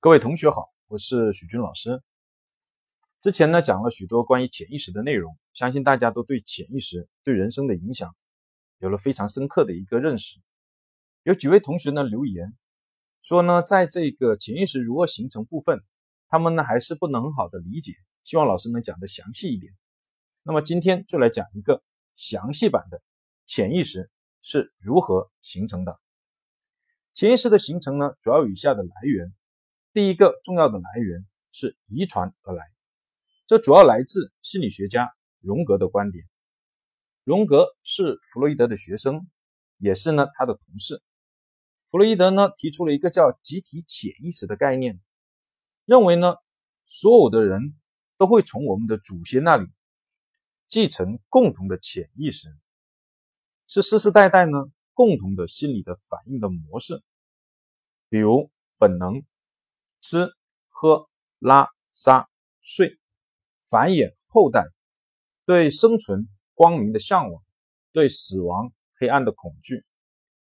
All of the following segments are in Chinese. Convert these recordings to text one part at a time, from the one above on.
各位同学好，我是许军老师。之前呢讲了许多关于潜意识的内容，相信大家都对潜意识对人生的影响有了非常深刻的一个认识。有几位同学呢留言说呢，在这个潜意识如何形成部分，他们呢还是不能很好的理解，希望老师能讲的详细一点。那么今天就来讲一个详细版的潜意识是如何形成的。潜意识的形成呢，主要有以下的来源。第一个重要的来源是遗传而来，这主要来自心理学家荣格的观点。荣格是弗洛伊德的学生，也是呢他的同事。弗洛伊德呢提出了一个叫集体潜意识的概念，认为呢所有的人都会从我们的祖先那里继承共同的潜意识，是世世代代呢共同的心理的反应的模式，比如本能。吃、喝、拉、撒、睡，繁衍后代，对生存光明的向往，对死亡黑暗的恐惧。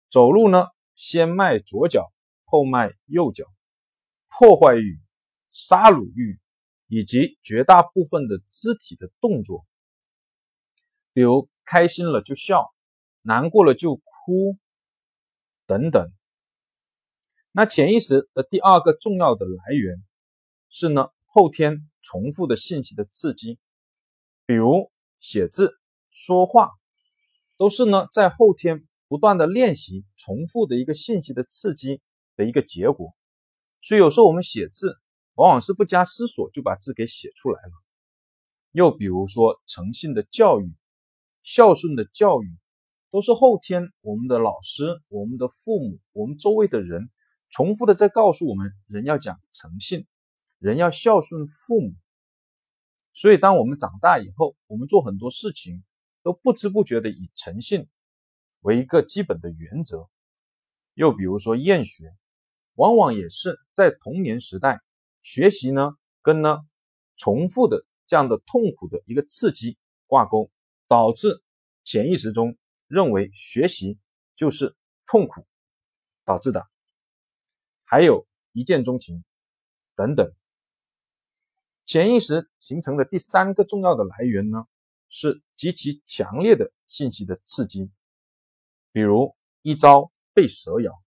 走路呢，先迈左脚，后迈右脚。破坏欲、杀戮欲，以及绝大部分的肢体的动作，比如开心了就笑，难过了就哭，等等。那潜意识的第二个重要的来源是呢后天重复的信息的刺激，比如写字、说话，都是呢在后天不断的练习重复的一个信息的刺激的一个结果。所以有时候我们写字往往是不加思索就把字给写出来了。又比如说诚信的教育、孝顺的教育，都是后天我们的老师、我们的父母、我们周围的人。重复的在告诉我们，人要讲诚信，人要孝顺父母。所以，当我们长大以后，我们做很多事情都不知不觉的以诚信为一个基本的原则。又比如说厌学，往往也是在童年时代学习呢，跟呢重复的这样的痛苦的一个刺激挂钩，导致潜意识中认为学习就是痛苦导致的。还有一见钟情等等，潜意识形成的第三个重要的来源呢，是极其强烈的信息的刺激，比如一朝被蛇咬，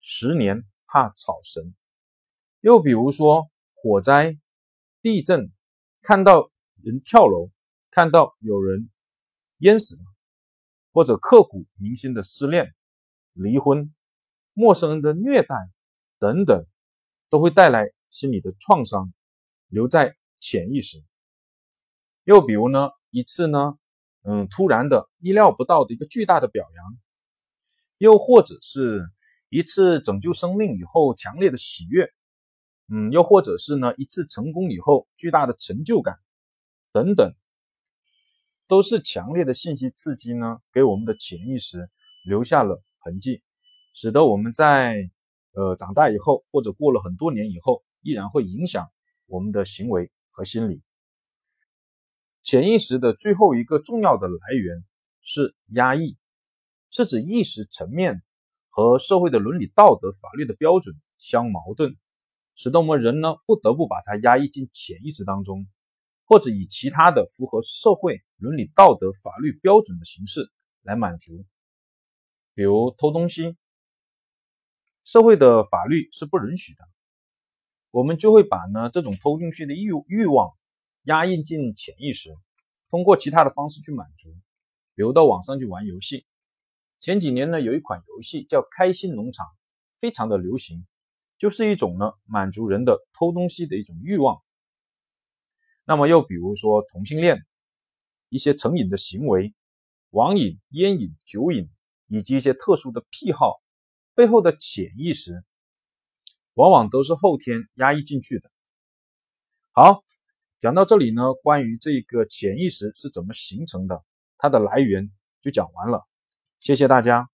十年怕草绳，又比如说火灾、地震，看到人跳楼，看到有人淹死了，或者刻骨铭心的失恋、离婚、陌生人的虐待。等等，都会带来心理的创伤，留在潜意识。又比如呢，一次呢，嗯，突然的、意料不到的一个巨大的表扬，又或者是一次拯救生命以后强烈的喜悦，嗯，又或者是呢，一次成功以后巨大的成就感，等等，都是强烈的信息刺激呢，给我们的潜意识留下了痕迹，使得我们在。呃，长大以后或者过了很多年以后，依然会影响我们的行为和心理。潜意识的最后一个重要的来源是压抑，是指意识层面和社会的伦理道德、法律的标准相矛盾，使得我们人呢不得不把它压抑进潜意识当中，或者以其他的符合社会伦理道德、法律标准的形式来满足，比如偷东西。社会的法律是不允许的，我们就会把呢这种偷进去的欲欲望压抑进潜意识，通过其他的方式去满足，比如到网上去玩游戏。前几年呢有一款游戏叫《开心农场》，非常的流行，就是一种呢满足人的偷东西的一种欲望。那么又比如说同性恋，一些成瘾的行为，网瘾、烟瘾、酒瘾，以及一些特殊的癖好。背后的潜意识，往往都是后天压抑进去的。好，讲到这里呢，关于这个潜意识是怎么形成的，它的来源就讲完了。谢谢大家。